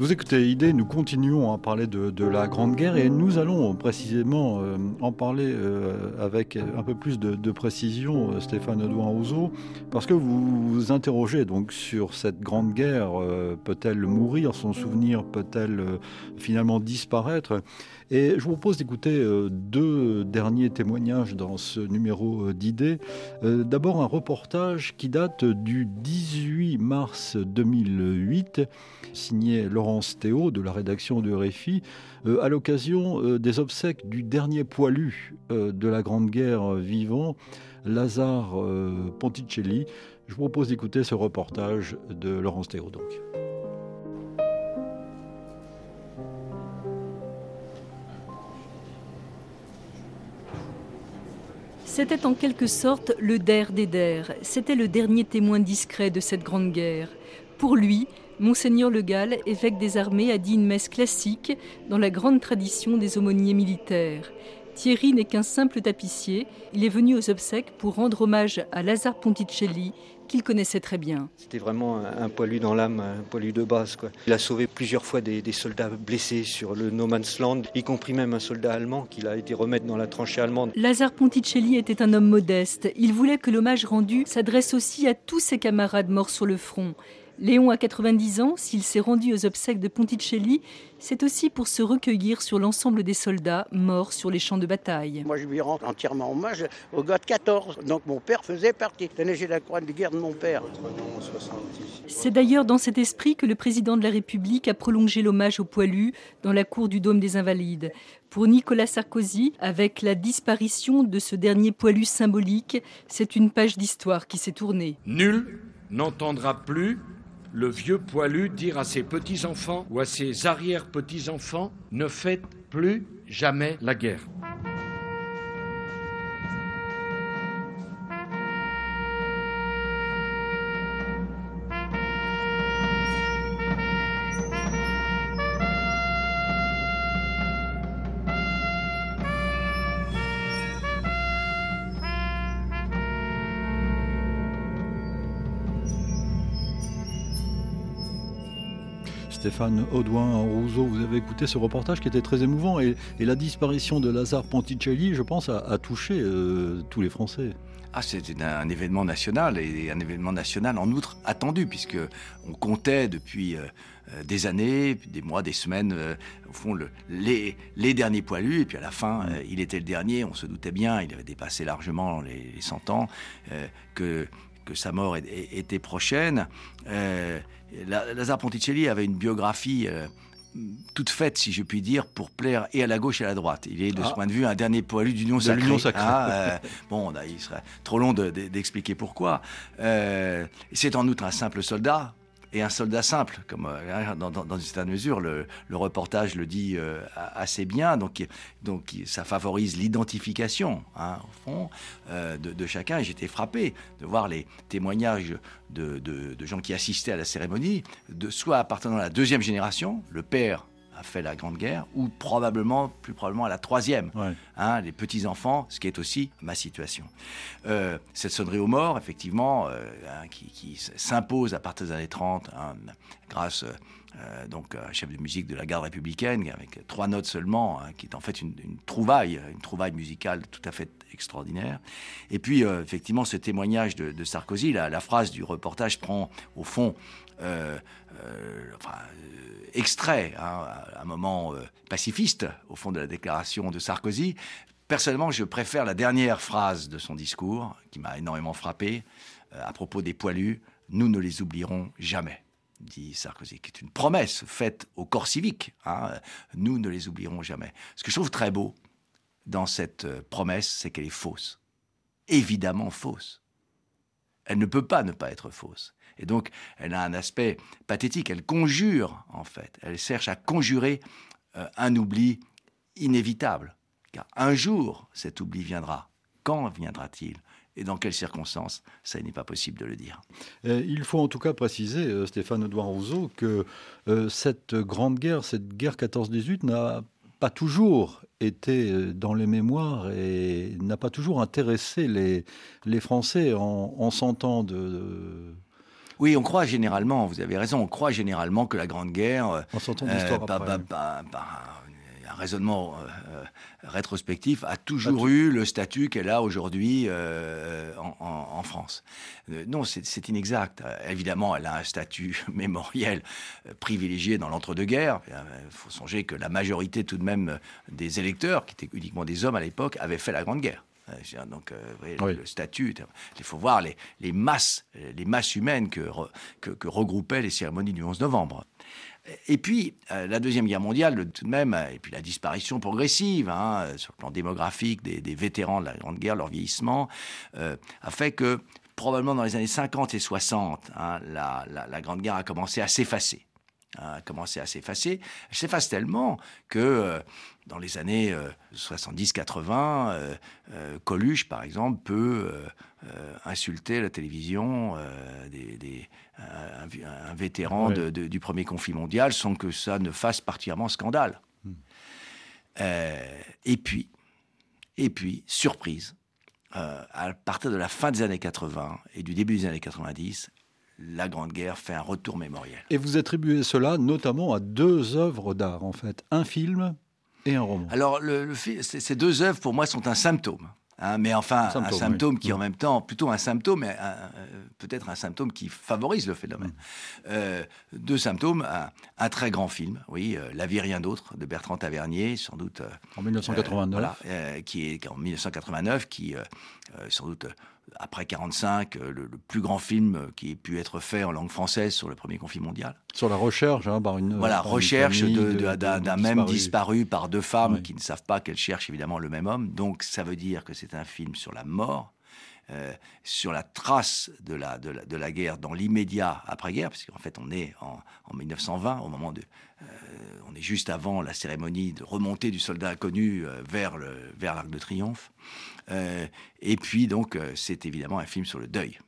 Vous écoutez Idée, nous continuons à parler de, la Grande Guerre et nous allons précisément euh, en parler euh, avec un peu plus de, précision, euh, Stéphane Audouin Rousseau, parce que vous vous interrogez donc sur cette Grande Guerre. peut-elle mourir? Son souvenir peut-elle finalement disparaître? Et je vous propose d'écouter deux derniers témoignages dans ce numéro d'Idée. D'abord un reportage qui date du 18 mars 2008, signé Laurent Théo de la rédaction de RFI euh, à l'occasion euh, des obsèques du dernier poilu euh, de la Grande Guerre vivant, Lazare Ponticelli. Je vous propose d'écouter ce reportage de Laurence Théo donc. C'était en quelque sorte le der des der. C'était le dernier témoin discret de cette grande guerre. Pour lui, Monseigneur Le Gall, évêque des armées, a dit une messe classique dans la grande tradition des aumôniers militaires. Thierry n'est qu'un simple tapissier. Il est venu aux obsèques pour rendre hommage à Lazare Ponticelli, qu'il connaissait très bien. C'était vraiment un, poilu dans l'âme, un poilu de base. Il a sauvé plusieurs fois des, soldats blessés sur le No Man's Land, y compris même un soldat allemand qu'il a été remettre dans la tranchée allemande. Lazare Ponticelli était un homme modeste. Il voulait que l'hommage rendu s'adresse aussi à tous ses camarades morts sur le front. Léon a 90 ans, s'il s'est rendu aux obsèques de Ponticelli, c'est aussi pour se recueillir sur l'ensemble des soldats morts sur les champs de bataille. Moi, je lui rends entièrement hommage au gars de 14. Donc mon père faisait partie. J'ai la croix de guerre de mon père. C'est d'ailleurs dans cet esprit que le président de la République a prolongé l'hommage au poilu dans la cour du Dôme des Invalides. Pour Nicolas Sarkozy, avec la disparition de ce dernier poilu symbolique, c'est une page d'histoire qui s'est tournée. Nul n'entendra plus le vieux poilu dire à ses petits-enfants ou à ses arrière-petits-enfants Ne faites plus jamais la guerre. Stéphane Audouin Rousseau, vous avez écouté ce reportage qui était très émouvant et, la disparition de Lazare Ponticelli, je pense, a, touché euh, tous les Français. Ah, c'était un, événement national et un événement national en outre attendu puisque on comptait depuis euh, euh, des années, des mois, des semaines, au fond le, les, derniers poilus et puis à la fin mm. il était le dernier. On se doutait bien, il avait dépassé largement les, les 100 ans que que sa mort était prochaine. Euh, Lazare Ponticelli avait une biographie euh, toute faite, si je puis dire, pour plaire et à la gauche et à la droite. Il est, de ce ah. point de vue, un dernier poilu d'union sacrée. sacrée. Ah, (laughs) euh, bon, il serait trop long d'expliquer pourquoi. C'est en outre un simple soldat, et un soldat simple, comme euh, dans, une certaine mesure, le, reportage le dit euh, assez bien. Donc, donc ça favorise l'identification, hein, au fond, euh, de, chacun. J'étais frappé de voir les témoignages de, de, gens qui assistaient à la cérémonie, de soit appartenant à la deuxième génération, le père a fait la Grande Guerre, ou probablement, plus probablement à la troisième, hein, les petits-enfants, ce qui est aussi ma situation. Euh, cette sonnerie aux morts, effectivement, euh, hein, qui, s'impose à partir des années 30, hein, grâce euh, donc à un chef de musique de la garde républicaine, avec trois notes seulement, qui est en fait une, trouvaille, une trouvaille musicale tout à fait extraordinaire. Et puis, effectivement, ce témoignage de, Sarkozy, la, la, phrase du reportage prend, au fond, enfin, extrait, hein, un moment euh, pacifiste, au fond de la déclaration de Sarkozy. Personnellement, je préfère la dernière phrase de son discours, qui m'a énormément frappé, euh, à propos des poilus. Nous ne les oublierons jamais, dit Sarkozy, qui est une promesse faite au corps civique. Hein. Nous ne les oublierons jamais. Ce que je trouve très beau dans cette euh, promesse, c'est qu'elle est fausse. Évidemment fausse. Elle ne peut pas ne pas être fausse. Et donc, elle a un aspect pathétique. Elle conjure, en fait. Elle cherche à conjurer euh, un oubli inévitable. Car un jour, cet oubli viendra. Quand viendra-t-il? Et dans quelles circonstances, ça n'est pas possible de le dire. Euh, il faut en tout cas préciser, euh, Stéphane Edouard Rousseau, que cette grande guerre, cette guerre 14-18 n'a pas toujours été dans les mémoires et n'a pas toujours intéressé les, Français en, en 100 ans de oui, on croit généralement, vous avez raison, on croit généralement que la Grande Guerre, euh, un raisonnement euh, rétrospectif, a toujours eu le statut qu'elle a aujourd'hui euh, en, France. non, c'est inexact. Évidemment, elle a un statut (laughs) mémoriel privilégié dans l'entre-deux-guerres. Il faut songer que la majorité tout de même des électeurs, qui étaient uniquement des hommes à l'époque, avaient fait la Grande Guerre. Euh, donc, euh, le statut, il faut voir les, les, masses, les masses humaines que, que, regroupaient les cérémonies du 11 novembre. Et puis, euh, la Deuxième Guerre mondiale, tout de même, et puis la disparition progressive, hein, sur le plan démographique, des, des, vétérans de la Grande Guerre, leur vieillissement, a fait que, probablement dans les années 50 et 60, hein, la, la, la Grande Guerre a commencé à s'effacer a commencé à s'effacer. Elle s'efface tellement que euh, dans les années 70-80, euh, euh, Coluche, par exemple, peut insulter la télévision des, un, vétéran du premier conflit mondial sans que ça ne fasse particulièrement scandale. Hmm. et puis, et puis, surprise, à partir de la fin des années 80 et du début des années 90, la Grande Guerre fait un retour mémoriel. Et vous attribuez cela notamment à deux œuvres d'art, en fait, un film et un roman. Alors, le, ces deux œuvres, pour moi, sont un symptôme. Hein, mais enfin, un symptôme qui en même temps, plutôt un symptôme, mais peut-être un symptôme qui favorise le phénomène. Mm. Euh, deux symptômes, un, très grand film, oui, euh, La vie rien d'autre, de Bertrand Tavernier, sans doute. Euh, en 1989. voilà, qui est en 1989, qui, sans doute, après 45, euh, le, plus grand film qui ait pu être fait en langue française sur le premier conflit mondial. Sur la recherche, hein, par une voilà recherche d'un même disparu par deux femmes qui ne savent pas qu'elles cherchent évidemment le même homme. Donc ça veut dire que c'est un film sur la mort, euh, sur la trace de la, de la, guerre dans l'immédiat après-guerre, parce qu'en fait on est en, en, 1920, au moment de... Euh, on est juste avant la cérémonie de remontée du soldat inconnu euh, vers le vers l'Arc de Triomphe. et puis donc c'est évidemment un film sur le deuil.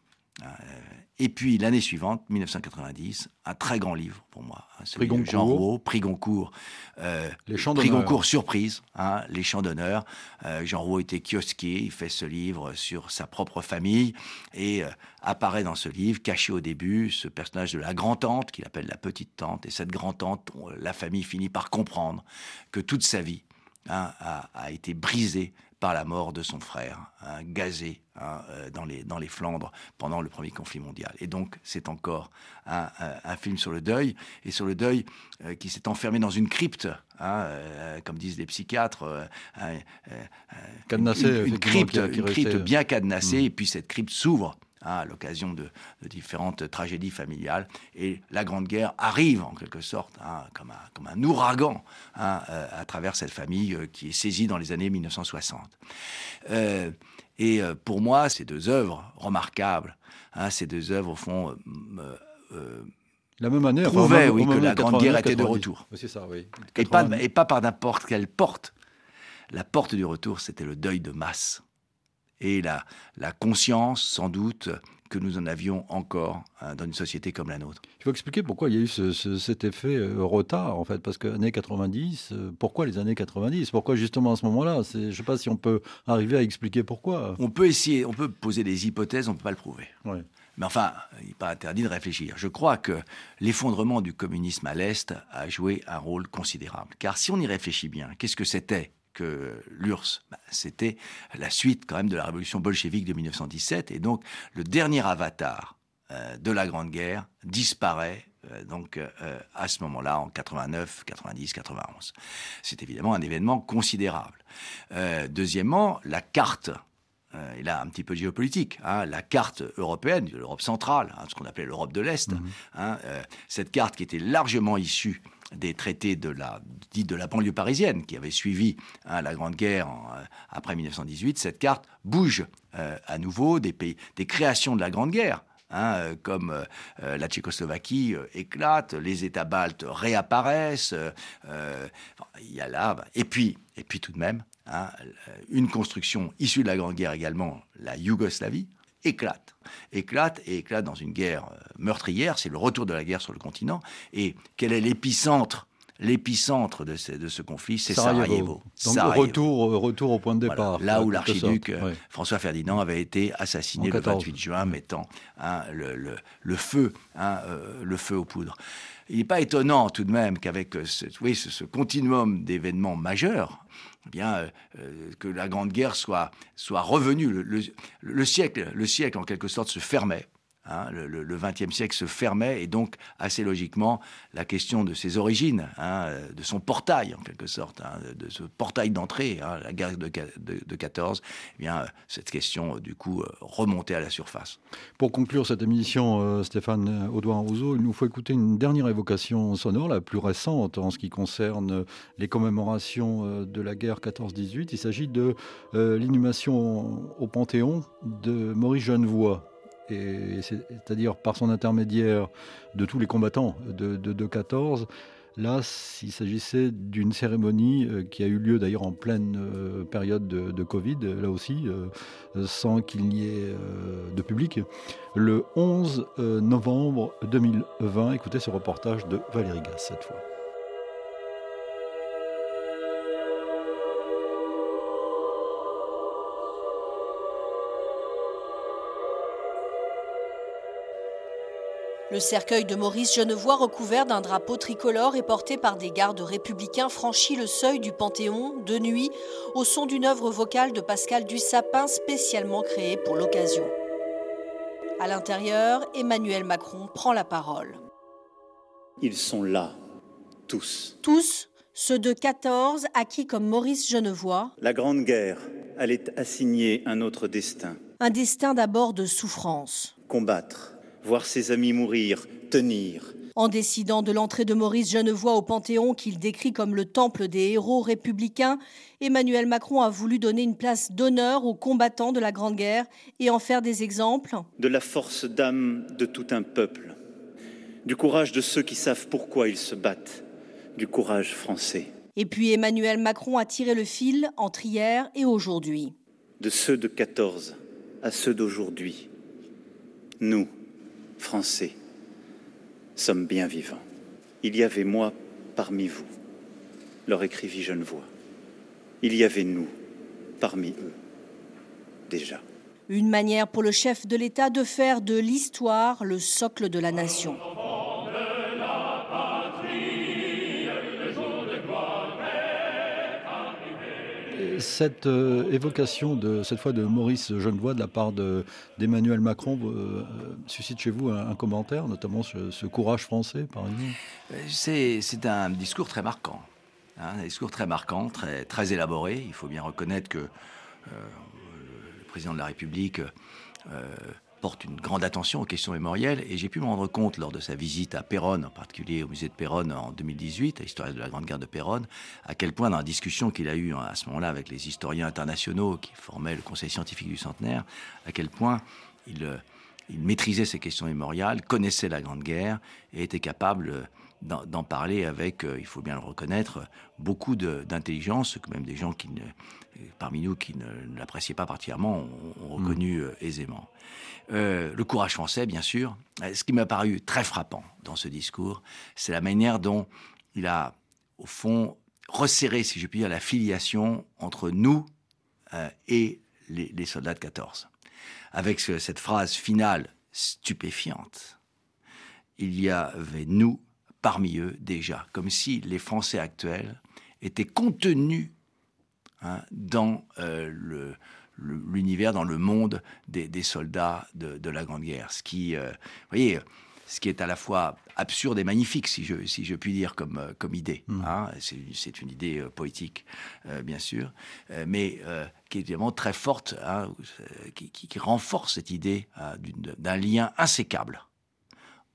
Et puis l'année suivante, 1990, un très grand livre pour moi, hein, celui de Jean Rouault, prix Goncourt, euh, les chants prix Goncourt surprise, hein, les chants d'honneur. Euh, Jean Rouault était kiosquier, il fait ce livre sur sa propre famille et euh, apparaît dans ce livre, caché au début, ce personnage de la grand-tante qu'il appelle la petite-tante. Et cette grand-tante, la famille finit par comprendre que toute sa vie hein, a, a été brisée par la mort de son frère, hein, gazé hein, euh, dans, les, dans les Flandres pendant le premier conflit mondial. Et donc, c'est encore un, film sur le deuil, et sur le deuil euh, qui s'est enfermé dans une crypte, hein, euh, comme disent les psychiatres, cadenassé, une, crypte, une crypte bien cadenassée, mm. et puis cette crypte s'ouvre hein, à l'occasion de, différentes tragédies familiales. Et la Grande Guerre arrive en quelque sorte hein, comme, un, comme, un, ouragan hein, euh, à travers cette famille euh, qui est saisie dans les années 1960. Euh, et pour moi, ces deux œuvres remarquables, ces deux œuvres au fond la même année, prouvaient oui, que la Grande Guerre était de retour. C'est ça, oui. Et pas, et pas par n'importe quelle porte. La porte du retour, c'était le deuil de masse et la, la conscience, sans doute, que nous en avions encore hein, dans une société comme la nôtre. Il faut expliquer pourquoi il y a eu cet effet euh, retard, en fait, parce que années 90, euh, pourquoi les années 90 Pourquoi justement à ce moment-là? Je ne sais pas si on peut arriver à expliquer pourquoi. On peut essayer, on peut poser des hypothèses, on ne peut pas le prouver. Mais enfin, il n'est pas interdit de réfléchir. Je crois que l'effondrement du communisme à l'Est a joué un rôle considérable. Car si on y réfléchit bien, qu'est-ce que c'était? Que l'URSS, bah, c'était la suite quand même de la révolution bolchevique de 1917, et donc le dernier avatar euh, de la Grande Guerre disparaît euh, donc euh, à ce moment-là en 89, 90, 91. C'est évidemment un événement considérable. deuxièmement, la carte et là un petit peu géopolitique, hein, la carte européenne, de l'Europe centrale, hein, ce qu'on appelait l'Europe de l'Est, mmh. hein, cette carte qui était largement issue des traités de la, de la banlieue parisienne qui avait suivi hein, la Grande Guerre euh, après 1918, cette carte bouge euh, à nouveau des, pays, des créations de la Grande Guerre. Hein, euh, comme la Tchécoslovaquie éclate, les États baltes réapparaissent, il y a là, et puis, et puis tout de même, hein, une construction issue de la Grande Guerre également, la Yougoslavie, éclate. Éclate et éclate dans une guerre euh, meurtrière. C'est le retour de la guerre sur le continent. Et quel est l'épicentre L'épicentre de ce, de ce conflit, c'est Sarajevo. Donc Retour, euh, retour au point de départ. là où l'archiduc euh, François Ferdinand avait été assassiné le 28 juin, mettant hein, le, le, feu, hein, le feu aux poudres. Il n'est pas étonnant tout de même qu'avec ce, oui, ce continuum d'événements majeurs, eh bien, euh, euh, que la Grande Guerre soit, revenue. le siècle, en quelque sorte, se fermait. Hein, le XXe siècle se fermait et donc assez logiquement la question de ses origines, hein, de son portail en quelque sorte, hein, de ce portail d'entrée, la guerre de, de, 14, eh bien cette question du coup remontait à la surface. Pour conclure cette émission, euh, Stéphane Audouin-Rousseau, il nous faut écouter une dernière évocation sonore, la plus récente en ce qui concerne les commémorations euh, de la guerre 14-18. Il s'agit de euh, l'inhumation au Panthéon de Maurice C'est-à-dire par son intermédiaire de tous les combattants de, de, 14. Là, il s'agissait d'une cérémonie euh, qui a eu lieu d'ailleurs en pleine euh, période de, Covid, là aussi, euh, sans qu'il n'y ait de public, le 11 novembre 2020. Écoutez ce reportage de Valérie Gasse cette fois. Le cercueil de Maurice Genevoix, recouvert d'un drapeau tricolore et porté par des gardes républicains, franchit le seuil du Panthéon de nuit au son d'une œuvre vocale de Pascal Dussapin spécialement créée pour l'occasion. À l'intérieur, Emmanuel Macron prend la parole. Ils sont là, tous. Tous, ceux de 14 acquis comme Maurice Genevoix. La Grande Guerre allait assigner un autre destin. Un destin d'abord de souffrance. Combattre voir ses amis mourir, tenir. En décidant de l'entrée de Maurice Genevoix au Panthéon, qu'il décrit comme le temple des héros républicains, Emmanuel Macron a voulu donner une place d'honneur aux combattants de la Grande Guerre et en faire des exemples. De la force d'âme de tout un peuple, du courage de ceux qui savent pourquoi ils se battent, du courage français. Et puis Emmanuel Macron a tiré le fil entre hier et aujourd'hui. De ceux de 14 à ceux d'aujourd'hui, nous, Français, sommes bien vivants. Il y avait moi parmi vous, leur écrivit Genevoix. Il y avait nous parmi eux, déjà. Une manière pour le chef de l'État de faire de l'histoire le socle de la nation. Cette euh, évocation de cette fois de Maurice Genevoix de la part d'Emmanuel Macron euh, suscite chez vous un, commentaire, notamment ce, courage français, par exemple? C'est un discours très marquant, hein, un discours très marquant, très, très élaboré. Il faut bien reconnaître que euh, le président de la République porte une grande attention aux questions mémorielles et j'ai pu me rendre compte lors de sa visite à Péronne, en particulier au musée de Péronne en 2018, à l'histoire de la Grande Guerre de Péronne, à quel point dans la discussion qu'il a eue à ce moment-là avec les historiens internationaux qui formaient le Conseil scientifique du centenaire, à quel point il, euh, il maîtrisait ces questions mémoriales, connaissait la Grande Guerre et était capable euh, d'en parler avec, euh, il faut bien le reconnaître, beaucoup d'intelligence, que même des gens qui ne, parmi nous qui ne l'appréciaient pas particulièrement ont, reconnu mm. euh, aisément. Euh, le courage français, bien sûr. Ce qui m'a paru très frappant dans ce discours, c'est la manière dont il a, au fond, resserré, si je puis dire, la filiation entre nous et les, les, soldats de 14. Avec cette phrase finale stupéfiante, il y avait nous parmi eux déjà, comme si les Français actuels étaient contenus hein, dans euh, l'univers, dans le monde des, soldats de, la Grande Guerre. Ce qui, euh, voyez, ce qui est à la fois absurde et magnifique, si je, si je puis dire, comme, euh, comme idée. Mmh. Hein. C'est une idée poétique, bien sûr, mais qui est évidemment très forte, hein, qui, qui, renforce cette idée d'un lien insécable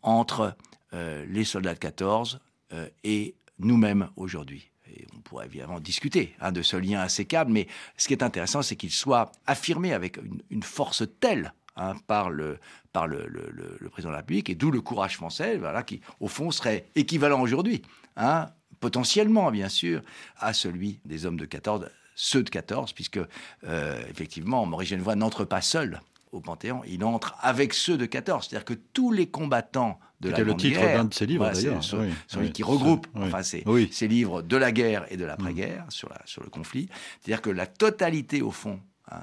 entre euh, les soldats de 14 euh, et nous-mêmes aujourd'hui. Et on pourrait évidemment discuter hein, de ce lien insécable, mais ce qui est intéressant, c'est qu'il soit affirmé avec une, force telle hein, par, le, président de la République, et d'où le courage français, voilà, qui, au fond, serait équivalent aujourd'hui, hein, potentiellement, bien sûr, à celui des hommes de 14, ceux de 14, puisque, euh, effectivement, Maurice Genevoix n'entre pas seul au Panthéon, il entre avec ceux de 14. C'est-à-dire que tous les combattants de la le titre d'un de ses livres, d'ailleurs. Celui qui regroupe enfin, ces, livres de la guerre et de l'après-guerre sur, sur le conflit. C'est-à-dire que la totalité, au fond, hein,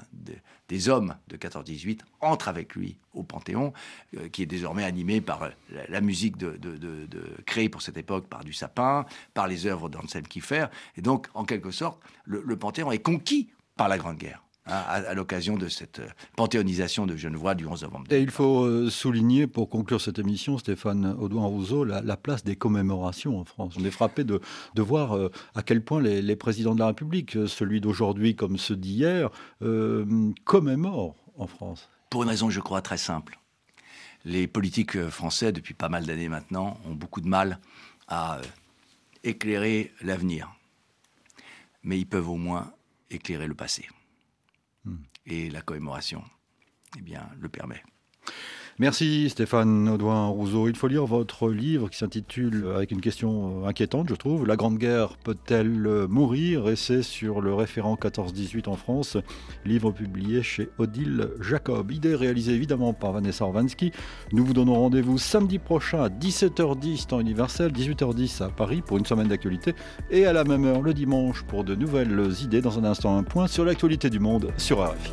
des hommes de 14-18 entre avec lui au Panthéon, euh, qui est désormais animé par la, musique de, créée pour cette époque par du sapin, par les œuvres d'Anselm Kiefer. Et donc, en quelque sorte, le Panthéon est conquis par la Grande Guerre. Hein, à, l'occasion de cette euh, panthéonisation de Genevois du 11 novembre. Et il faut euh, souligner, pour conclure cette émission, Stéphane Audouin-Rousseau, la, place des commémorations en France. On est frappé de, de voir euh, à quel point les, présidents de la République, celui d'aujourd'hui comme ceux d'hier, commémorent en France. Pour une raison, je crois, très simple. Les politiques français, depuis pas mal d'années maintenant, ont beaucoup de mal à éclairer l'avenir. Mais ils peuvent au moins éclairer le passé. Et la commémoration, eh bien, le permet. Merci Stéphane Audouin-Rousseau. Il faut lire votre livre qui s'intitule, avec une question euh, inquiétante je trouve, La Grande Guerre peut-elle euh, mourir? Essai sur le référent 14-18 en France, livre publié chez Odile Jacob. Idée réalisée évidemment par Vanessa Orvansky. Nous vous donnons rendez-vous samedi prochain à 17h10 temps universel, 18h10 à Paris pour une semaine d'actualité et à la même heure le dimanche pour de nouvelles idées. Dans un instant, un point sur l'actualité du monde sur RFI.